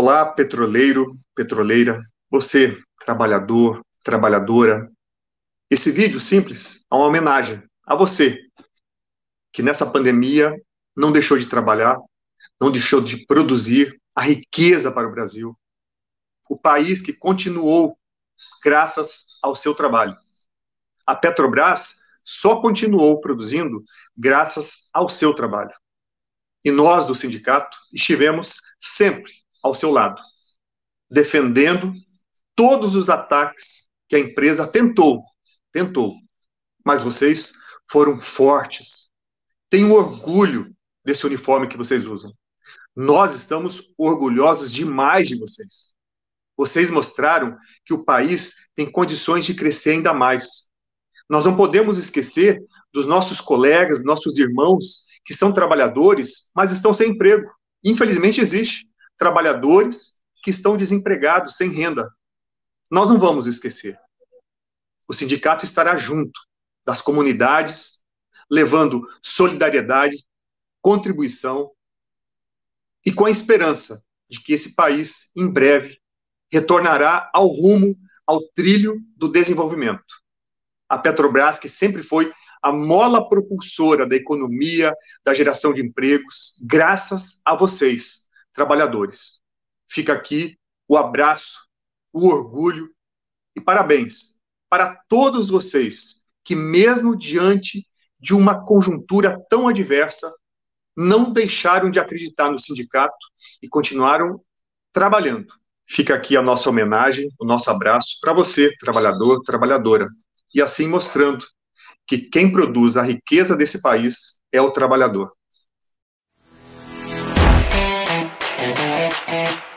Olá, petroleiro, petroleira, você, trabalhador, trabalhadora. Esse vídeo simples é uma homenagem a você, que nessa pandemia não deixou de trabalhar, não deixou de produzir a riqueza para o Brasil. O país que continuou graças ao seu trabalho. A Petrobras só continuou produzindo graças ao seu trabalho. E nós, do sindicato, estivemos sempre ao seu lado, defendendo todos os ataques que a empresa tentou, tentou. Mas vocês foram fortes. Tenho orgulho desse uniforme que vocês usam. Nós estamos orgulhosos demais de vocês. Vocês mostraram que o país tem condições de crescer ainda mais. Nós não podemos esquecer dos nossos colegas, nossos irmãos que são trabalhadores, mas estão sem emprego. Infelizmente existe trabalhadores que estão desempregados, sem renda. Nós não vamos esquecer. O sindicato estará junto das comunidades, levando solidariedade, contribuição e com a esperança de que esse país, em breve, retornará ao rumo, ao trilho do desenvolvimento. A Petrobras, que sempre foi a mola propulsora da economia, da geração de empregos, graças a vocês, trabalhadores. Fica aqui o abraço, o orgulho e parabéns para todos vocês que, mesmo diante de uma conjuntura tão adversa, não deixaram de acreditar no sindicato e continuaram trabalhando. Fica aqui a nossa homenagem, o nosso abraço para você, trabalhador, trabalhadora, e assim mostrando que quem produz a riqueza desse país é o trabalhador. and and